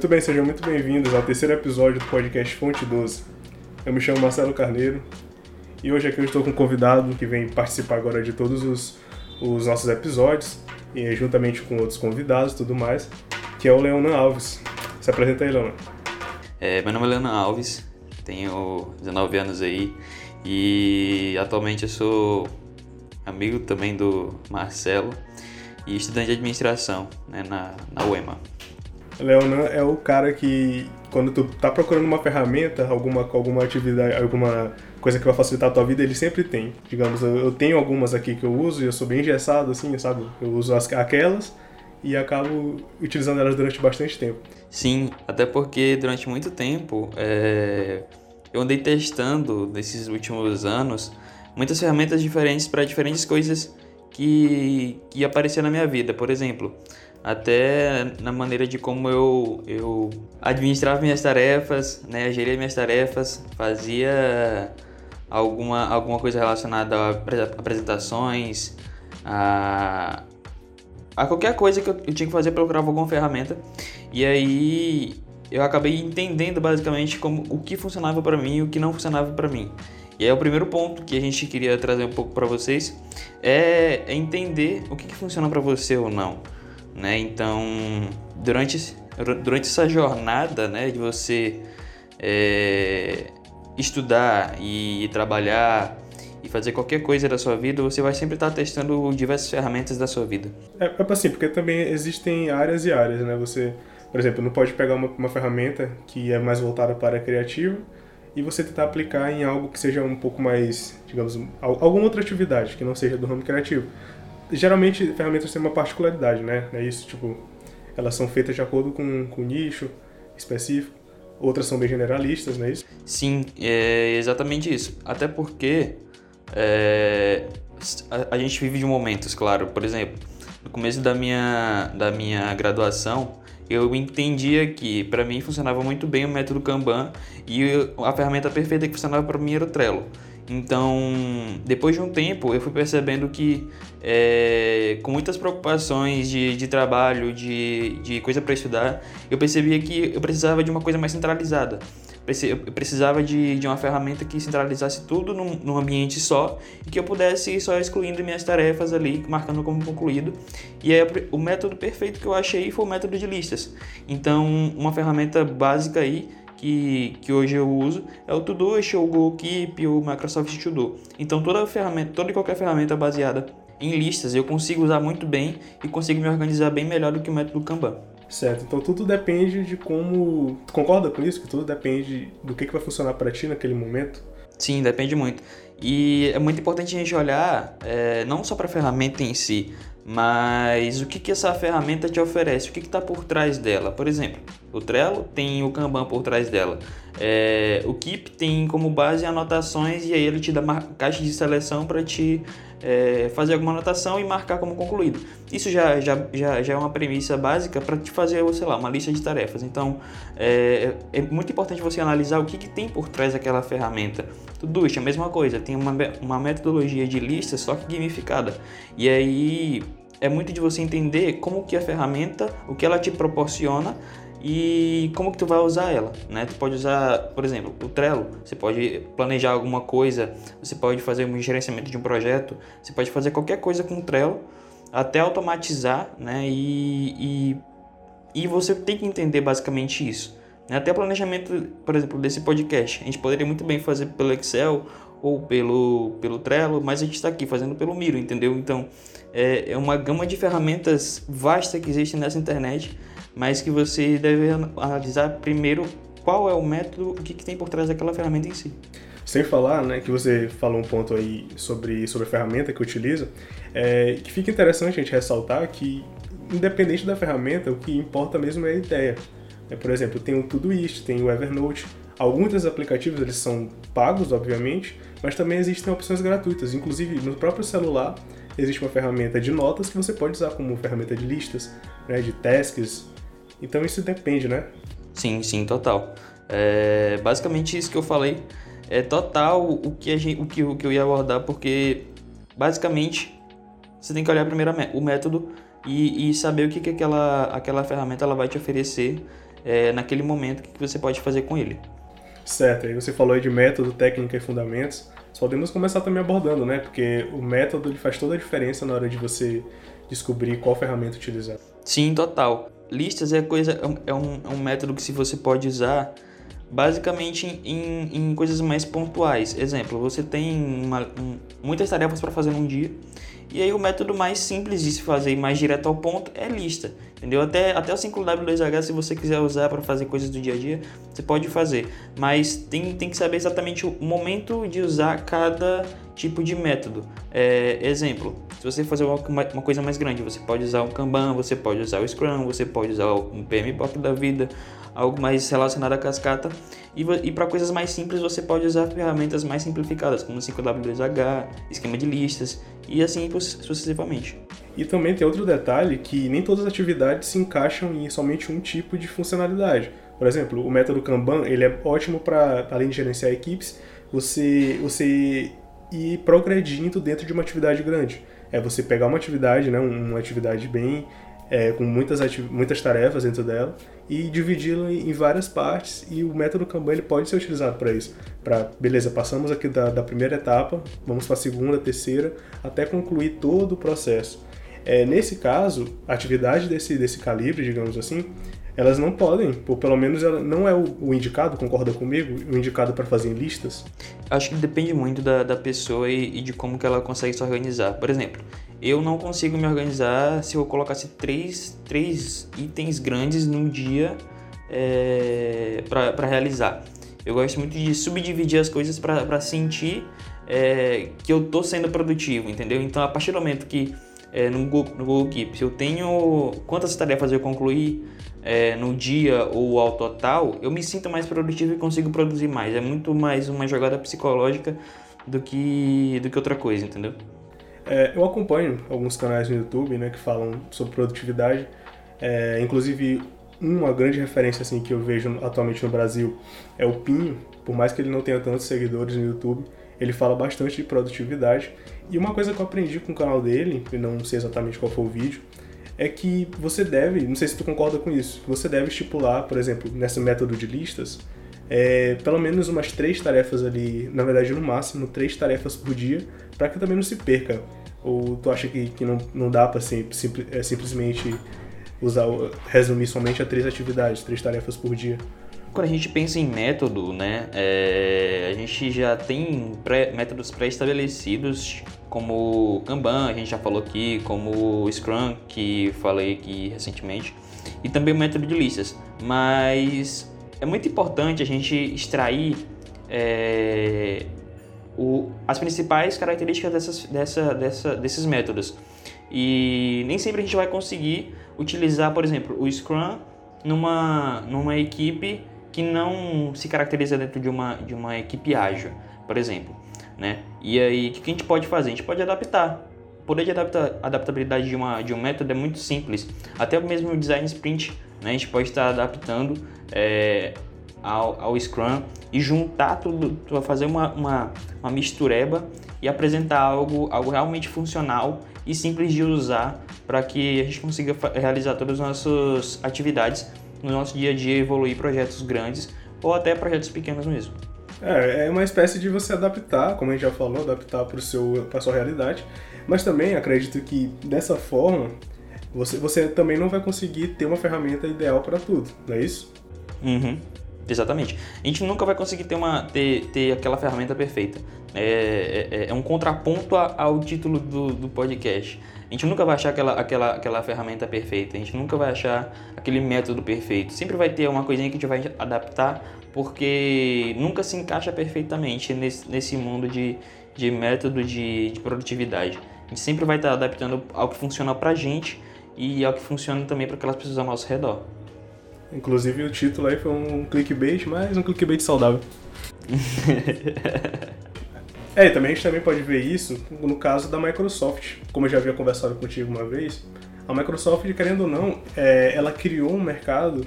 Muito bem, sejam muito bem-vindos ao terceiro episódio do podcast Fonte 12. Eu me chamo Marcelo Carneiro e hoje aqui eu estou com um convidado que vem participar agora de todos os, os nossos episódios e juntamente com outros convidados e tudo mais, que é o Leonan Alves. Se apresenta aí, Leonan. É, meu nome é Leonan Alves, tenho 19 anos aí e atualmente eu sou amigo também do Marcelo e estudante de administração né, na, na UEMA. Leonan é o cara que, quando tu tá procurando uma ferramenta, alguma, alguma atividade, alguma coisa que vai facilitar a tua vida, ele sempre tem. Digamos, eu, eu tenho algumas aqui que eu uso e eu sou bem engessado, assim, sabe? Eu uso as, aquelas e acabo utilizando elas durante bastante tempo. Sim, até porque durante muito tempo é, eu andei testando nesses últimos anos muitas ferramentas diferentes para diferentes coisas que, que apareciam na minha vida. Por exemplo, até na maneira de como eu, eu administrava minhas tarefas, né, geria minhas tarefas, fazia alguma, alguma coisa relacionada a apresentações, a, a qualquer coisa que eu, tinha que fazer, procurava alguma ferramenta. E aí eu acabei entendendo basicamente como o que funcionava para mim e o que não funcionava para mim. E aí o primeiro ponto que a gente queria trazer um pouco para vocês é, é, entender o que, que funciona para você ou não. Né? Então, durante, durante essa jornada né, de você é, estudar e trabalhar e fazer qualquer coisa da sua vida, você vai sempre estar testando diversas ferramentas da sua vida. É, é assim, porque também existem áreas e áreas, né? Você, por exemplo, não pode pegar uma, uma ferramenta que é mais voltada para a criativa e você tentar aplicar em algo que seja um pouco mais, digamos, alguma outra atividade que não seja do ramo criativo geralmente ferramentas têm uma particularidade, né? É isso, tipo, elas são feitas de acordo com, com nicho específico. Outras são bem generalistas, não é isso? Sim, é exatamente isso. Até porque é, a, a, gente vive de momentos, claro. Por exemplo, no começo da minha, da minha graduação, eu entendia que para mim funcionava muito bem o método Kanban e a ferramenta perfeita que funcionava para mim era o Trello. Então, depois de um tempo, eu fui percebendo que, é, com muitas preocupações de, de trabalho, de, de coisa para estudar, eu percebia que eu precisava de uma coisa mais centralizada. Eu precisava de, de uma ferramenta que centralizasse tudo num, num ambiente só e que eu pudesse ir só excluindo minhas tarefas ali, marcando como concluído. E aí, o método perfeito que eu achei foi o método de listas. Então, uma ferramenta básica aí que, que hoje eu uso é o Todoist, o Google Keep, o Microsoft To Do. Então toda ferramenta, toda e qualquer ferramenta baseada em listas eu consigo usar muito bem e consigo me organizar bem melhor do que o método Kanban. Certo, então tudo depende de como. Tu concorda com isso? Que tudo depende do que, que vai funcionar para ti naquele momento? Sim, depende muito. E é muito importante a gente olhar é, não só para a ferramenta em si, mas o que, que essa ferramenta te oferece? O que está por trás dela? Por exemplo, o Trello tem o Kanban por trás dela. É, o Keep tem como base anotações e aí ele te dá uma caixa de seleção para te é, fazer alguma anotação e marcar como concluído. Isso já, já, já, já é uma premissa básica para te fazer, sei lá, uma lista de tarefas. Então, é, é muito importante você analisar o que, que tem por trás daquela ferramenta. É a mesma coisa, tem uma, uma metodologia de lista, só que gamificada. E aí é muito de você entender como que a ferramenta, o que ela te proporciona e como que tu vai usar ela, né? Tu pode usar, por exemplo, o Trello, você pode planejar alguma coisa, você pode fazer um gerenciamento de um projeto, você pode fazer qualquer coisa com o Trello, até automatizar, né? E, e, e você tem que entender basicamente isso. Né? Até o planejamento, por exemplo, desse podcast, a gente poderia muito bem fazer pelo Excel ou pelo, pelo Trello, mas a gente está aqui fazendo pelo Miro, entendeu? Então, é, é uma gama de ferramentas vasta que existe nessa internet, mas que você deve analisar primeiro qual é o método, o que, que tem por trás daquela ferramenta em si. Sem falar, né, que você falou um ponto aí sobre, sobre a ferramenta que utiliza, é, que fica interessante a gente ressaltar que, independente da ferramenta, o que importa mesmo é a ideia. É, por exemplo, tem o Todoist, tem o Evernote. Alguns desses aplicativos eles são pagos, obviamente, mas também existem opções gratuitas. Inclusive, no próprio celular, existe uma ferramenta de notas que você pode usar como ferramenta de listas, né, de tasks. Então isso depende, né? Sim, sim, total. É basicamente isso que eu falei. É total o que, a gente, o que, o que eu ia abordar, porque basicamente você tem que olhar primeiro o método e, e saber o que, que aquela, aquela ferramenta ela vai te oferecer é, naquele momento, o que você pode fazer com ele. Certo, aí você falou aí de método, técnica e fundamentos. Só podemos começar também abordando, né? Porque o método ele faz toda a diferença na hora de você descobrir qual ferramenta utilizar. Sim, total. Listas é coisa é um, é um método que se você pode usar basicamente em, em coisas mais pontuais. Exemplo, você tem uma, um, muitas tarefas para fazer num dia e aí o método mais simples de se fazer e mais direto ao ponto é lista, entendeu? Até, até o 5W2H, se você quiser usar para fazer coisas do dia a dia, você pode fazer. Mas tem, tem que saber exatamente o momento de usar cada tipo de método. É, exemplo, se você fazer uma, uma coisa mais grande, você pode usar o Kanban, você pode usar o Scrum, você pode usar um PMBOK da vida, algo mais relacionado à cascata. E, e para coisas mais simples, você pode usar ferramentas mais simplificadas, como 5W2H, esquema de listas e assim sucessivamente. E também tem outro detalhe que nem todas as atividades se encaixam em somente um tipo de funcionalidade. Por exemplo, o método Kanban ele é ótimo para, além de gerenciar equipes, você, você ir progredindo dentro de uma atividade grande. É você pegar uma atividade, né, uma atividade bem é, com muitas, muitas tarefas dentro dela e dividi-la em várias partes e o método Kanban ele pode ser utilizado para isso. Para, beleza, passamos aqui da, da primeira etapa, vamos para a segunda, terceira, até concluir todo o processo. É, nesse caso, a atividade desse, desse calibre, digamos assim, elas não podem, ou pelo menos ela não é o, indicado, concorda comigo, o indicado para fazer listas? Acho que depende muito da, da pessoa e, e de como que ela consegue se organizar. Por exemplo, eu não consigo me organizar se eu colocasse três, três itens grandes num dia é, para realizar. Eu gosto muito de subdividir as coisas para sentir é, que eu tô sendo produtivo, entendeu? Então, a partir do momento que é, no, Google, no Google Keep, eu tenho quantas tarefas eu concluí é, no dia ou ao total, eu me sinto mais produtivo e consigo produzir mais. É muito mais uma jogada psicológica do que, do que outra coisa, entendeu? É, eu acompanho alguns canais no YouTube né, que falam sobre produtividade. É, inclusive, uma grande referência assim que eu vejo atualmente no Brasil é o Pinho. Por mais que ele não tenha tantos seguidores no YouTube, ele fala bastante de produtividade. E uma coisa que eu aprendi com o canal dele, e não sei exatamente qual foi o vídeo, é que você deve, não sei se tu concorda com isso, você deve estipular, por exemplo, nesse método de listas, é, pelo menos umas três tarefas ali, na verdade no máximo três tarefas por dia, para que também não se perca ou tu acha que, que não, não dá para sim, sim, é, simplesmente usar, resumir somente a três atividades, três tarefas por dia? Quando a gente pensa em método, né, é, a gente já tem pré, métodos pré-estabelecidos, como Kanban, a gente já falou aqui, como Scrum, que falei aqui recentemente, e também o método de listas. Mas é muito importante a gente extrair é, o, as principais características dessas, dessa, dessa, desses métodos. E nem sempre a gente vai conseguir utilizar, por exemplo, o Scrum numa, numa equipe que não se caracteriza dentro de uma, de uma equipe ágil, por exemplo. Né? E aí, o que a gente pode fazer? A gente pode adaptar. O poder de adapta, adaptabilidade de, uma, de um método é muito simples. Até mesmo o design sprint, né? a gente pode estar adaptando é, ao, ao Scrum e juntar tudo, fazer uma, uma, uma mistureba e apresentar algo, algo realmente funcional e simples de usar para que a gente consiga realizar todas as nossas atividades no nosso dia a dia, evoluir projetos grandes ou até projetos pequenos mesmo. É, é uma espécie de você adaptar, como a gente já falou, adaptar para a sua realidade, mas também acredito que dessa forma você, você também não vai conseguir ter uma ferramenta ideal para tudo, não é isso? Uhum. Exatamente. A gente nunca vai conseguir ter, uma, ter, ter aquela ferramenta perfeita. É, é, é um contraponto ao título do, do podcast. A gente nunca vai achar aquela, aquela, aquela ferramenta perfeita, a gente nunca vai achar aquele método perfeito. Sempre vai ter uma coisinha que a gente vai adaptar, porque nunca se encaixa perfeitamente nesse, nesse mundo de, de método de, de produtividade. A gente sempre vai estar adaptando ao que funciona pra gente e ao que funciona também para aquelas pessoas ao nosso redor. Inclusive o título aí foi um clickbait, mas um clickbait saudável. é, e também a gente também pode ver isso no caso da Microsoft. Como eu já havia conversado contigo uma vez, a Microsoft, querendo ou não, é, ela criou um mercado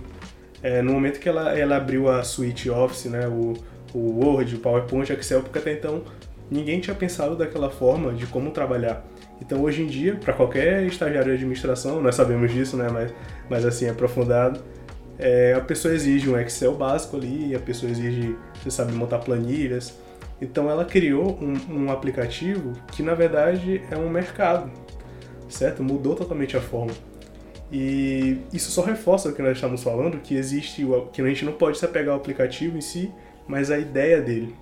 é, no momento que ela, ela abriu a suite Office, né, o, o Word, o PowerPoint, o Excel, porque até então ninguém tinha pensado daquela forma de como trabalhar. Então hoje em dia, para qualquer estagiário de administração, nós sabemos disso, né, mas, mas assim, aprofundado, é, a pessoa exige um Excel básico ali, a pessoa exige, você sabe, montar planilhas. Então ela criou um, um aplicativo que na verdade é um mercado, certo? Mudou totalmente a forma. E isso só reforça o que nós estamos falando, que existe, que a gente não pode se apegar ao aplicativo em si, mas a ideia dele.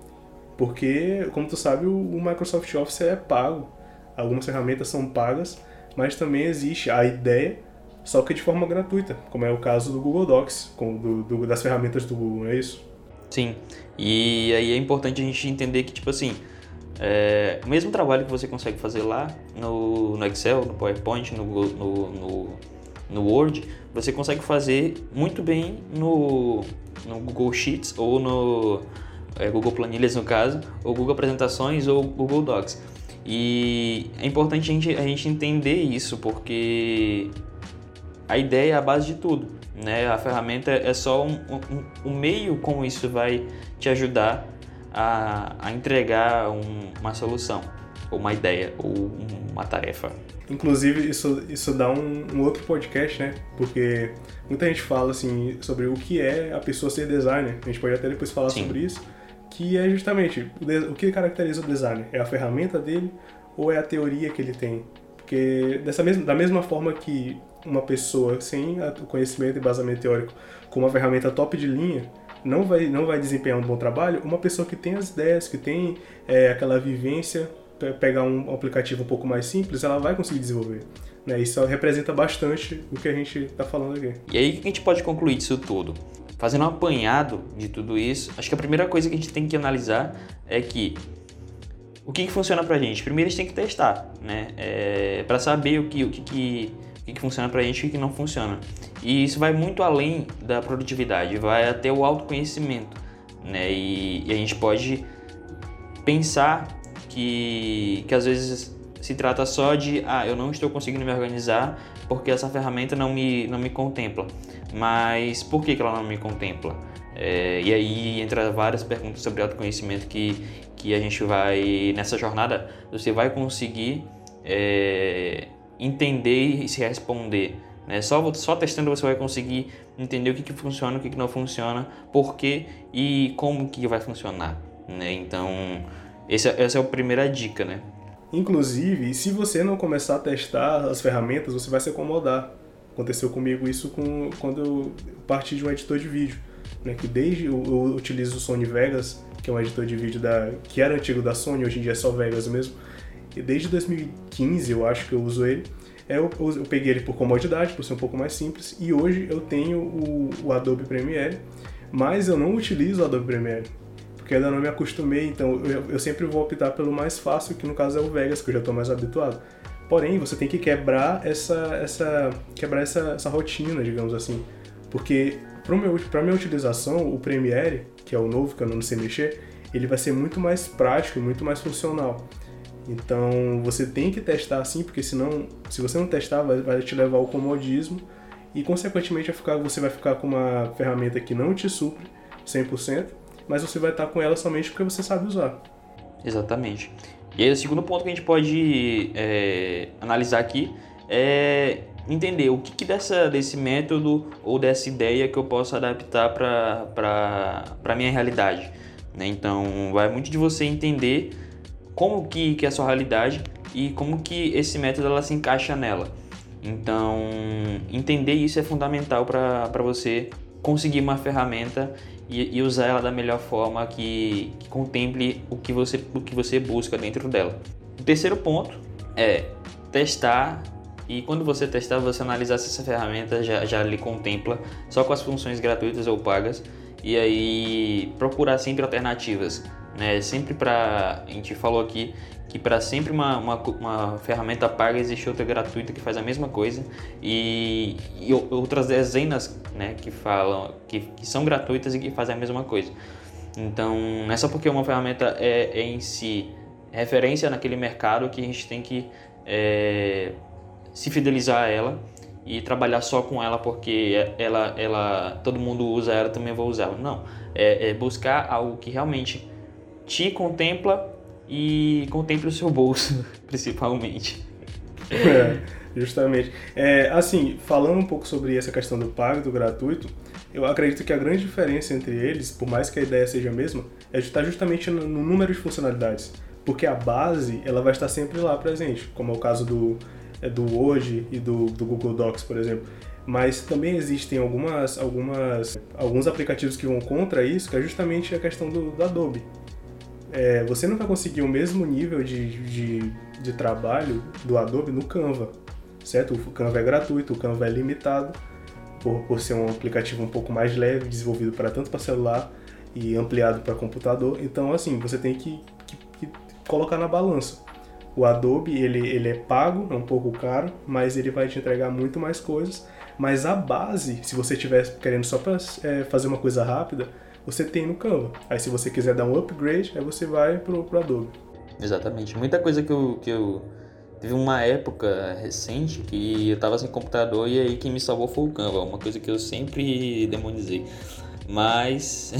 Porque, como tu sabe, o Microsoft Office é pago. Algumas ferramentas são pagas, mas também existe a ideia, só que de forma gratuita, como é o caso do Google Docs, do, do, das ferramentas do Google, não é isso? Sim, e aí é importante a gente entender que, tipo assim, é, o mesmo trabalho que você consegue fazer lá no, no Excel, no PowerPoint, no, no, no, no Word, você consegue fazer muito bem no, no Google Sheets ou no é, Google Planilhas no caso, ou Google Apresentações ou Google Docs. E é importante a gente, a gente entender isso, porque a ideia é a base de tudo. Né? A ferramenta é só um, um, um meio como isso vai te ajudar a, a entregar um, uma solução, ou uma ideia, ou uma tarefa. Inclusive, isso, isso dá um, um, outro podcast, né? Porque muita gente fala assim sobre o que é a pessoa ser designer. A gente pode até depois falar Sim. sobre isso que é justamente o que caracteriza o designer. É a ferramenta dele ou é a teoria que ele tem? Porque dessa mesma, da mesma forma que uma pessoa sem o conhecimento e embasamento teórico com uma ferramenta top de linha não vai, não vai desempenhar um bom trabalho, uma pessoa que tem as ideias, que tem é, aquela vivência, pegar um aplicativo um pouco mais simples, ela vai conseguir desenvolver. Né? Isso representa bastante o que a gente está falando aqui. E aí, o que a gente pode concluir disso tudo? Fazendo um apanhado de tudo isso, acho que a primeira coisa que a gente tem que analisar é que o que, que funciona pra gente? Primeiro a gente tem que testar, né? É, para saber o que, o que, que, que, que funciona pra gente e o que não funciona. E isso vai muito além da produtividade, vai até o autoconhecimento, né? E, e a gente pode pensar que, que às vezes se trata só de, ah, eu não estou conseguindo me organizar porque essa ferramenta não me, não me contempla. Mas por que, que ela não me contempla? É, e aí entra várias perguntas sobre autoconhecimento que, que a gente vai, nessa jornada, você vai conseguir é, entender e se responder. Né? Só, só testando você vai conseguir entender o que, que funciona, o que, que não funciona, por quê e como que vai funcionar. Né? Então, essa, essa é a primeira dica, né? Inclusive, se você não começar a testar as ferramentas, você vai se acomodar. Aconteceu comigo isso com, quando eu parti de um editor de vídeo. Né, que desde eu, eu utilizo o Sony Vegas, que é um editor de vídeo da, que era antigo da Sony, hoje em dia é só Vegas mesmo. Desde 2015 eu acho que eu uso ele. É, eu, eu, peguei ele por comodidade, por ser um pouco mais simples, e hoje eu tenho o, o Adobe Premiere, mas eu não utilizo o Adobe Premiere, porque ainda não me acostumei, então eu, eu sempre vou optar pelo mais fácil, que no caso é o Vegas, que eu já estou mais habituado. Porém, você tem que quebrar essa, essa, quebrar essa, essa rotina, digamos assim. Porque para minha utilização, o Premiere, que é o novo que eu não sei mexer, ele vai ser muito mais prático muito mais funcional. Então você tem que testar assim, porque senão, se você não testar, vai, vai te levar ao comodismo e consequentemente vai ficar, você vai ficar com uma ferramenta que não te supre 100%, mas você vai estar com ela somente porque você sabe usar. Exatamente. E aí, o segundo ponto que a gente pode é, analisar aqui é entender o que, que, dessa, desse método ou dessa ideia que eu posso adaptar para a minha realidade. Né? Então, vai muito de você entender como que, que é a sua realidade e como que esse método ela se encaixa nela. Então, entender isso é fundamental para você conseguir uma ferramenta e, e usar ela da melhor forma que, que, contemple o que, você, o que você busca dentro dela. O terceiro ponto é testar e quando você testar, você analisar se essa ferramenta já, já lhe contempla só com as funções gratuitas ou pagas e aí procurar sempre alternativas. Né? Sempre para. A gente falou aqui que para sempre uma, uma, uma, ferramenta paga existe outra gratuita que faz a mesma coisa e, e outras dezenas né, que falam que, que, são gratuitas e que fazem a mesma coisa. Então não é só porque uma ferramenta é, é em si referência naquele mercado que a gente tem que é, se fidelizar a ela e trabalhar só com ela porque ela, ela todo mundo usa ela também vou usar. Não, é, é buscar algo que realmente te contempla e contemple o seu bolso, principalmente. É, justamente. É, assim, falando um pouco sobre essa questão do pago, do gratuito, Eu acredito que a grande diferença entre eles, por mais que a ideia seja a mesma, é estar justamente no número de funcionalidades. Porque a base, ela vai estar sempre lá presente, como é o caso do, é, do Word e do, do Google Docs, por exemplo. Mas também existem algumas, algumas, alguns aplicativos que vão contra isso, que é justamente a questão do, do Adobe. É, você não vai conseguir o mesmo nível de, de, de trabalho do Adobe no Canva, certo? O Canva é gratuito, o Canva é limitado, por, por ser um aplicativo um pouco mais leve, desenvolvido para tanto para celular e ampliado para computador. Então, assim, você tem que, que, que, colocar na balança. O Adobe, ele, ele é pago, é um pouco caro, mas ele vai te entregar muito mais coisas. Mas a base, se você estiver querendo só para é, fazer uma coisa rápida, você tem no Canva. Aí se você quiser dar um upgrade, aí você vai pro, pro Adobe. Exatamente. Muita coisa que eu, que eu Teve uma época recente que eu tava sem computador e aí quem me salvou foi o Canva, uma coisa que eu sempre demonizei. Mas.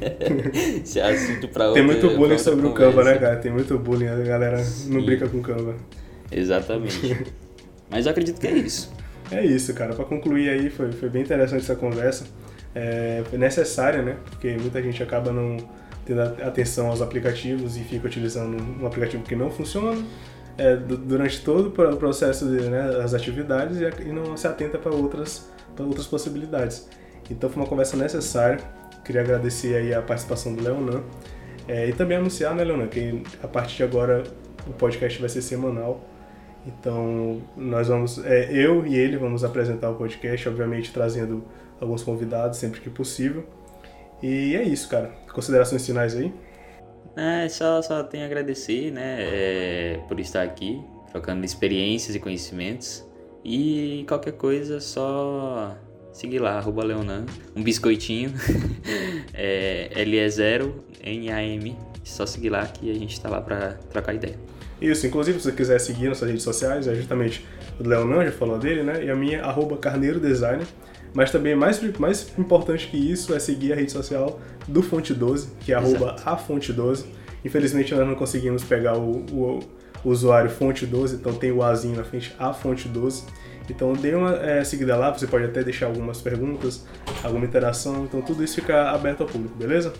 se é assunto pra outra. Tem muito bullying sobre conversa. o Canva, né, cara? Tem muito bullying, a galera Sim. não brinca com o Canva. Exatamente. Mas eu acredito que é isso. É isso, cara. Para concluir aí, foi, foi bem interessante essa conversa. É, necessária, né? Porque muita gente acaba não tendo atenção aos aplicativos e fica utilizando um aplicativo que não funciona é, durante todo o processo de, né, atividades e, não se atenta para outras, outras possibilidades. Então foi uma conversa necessária. Queria agradecer aí a participação do Leonan é, e também anunciar, né, Leonan, que a partir de agora o podcast vai ser semanal. Então nós vamos, é, eu e ele vamos apresentar o podcast, obviamente trazendo alguns convidados sempre que possível. E é isso, cara. Considerações finais aí? É, só, só tenho a agradecer, né, é, por estar aqui, trocando experiências e conhecimentos. E qualquer coisa, só seguir lá, arroba Leonan, um biscoitinho, é, L é 0, N-A-M, só seguir lá que a gente está lá para trocar ideia. Isso, inclusive se você quiser seguir nossas redes sociais, é justamente o Leonan, já falou dele, né, e a minha, arroba Carneiro Designer. Mas também mais, mais importante que isso é seguir a rede social do Fonte 12, que é arroba a Fonte 12. Infelizmente nós não conseguimos pegar o, o, o, usuário Fonte 12, então tem o Azinho na frente, a Fonte 12. Então dê uma é, seguida lá, você pode até deixar algumas perguntas, alguma interação, então tudo isso fica aberto ao público, beleza?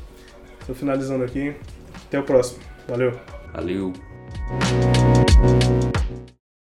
Estou finalizando aqui. Até o próximo. Valeu. Valeu.